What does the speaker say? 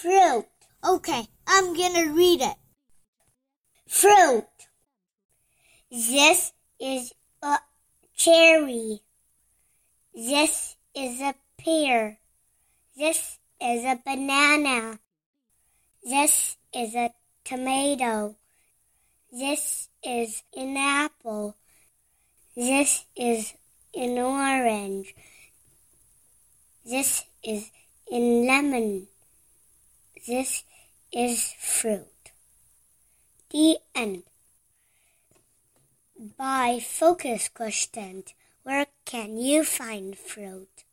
Fruit. Okay, I'm gonna read it. Fruit. This is a cherry. This is a pear. This is a banana. This is a tomato. This is an apple. This is an orange. This is a lemon. This is fruit. The end. By Focus Question, where can you find fruit?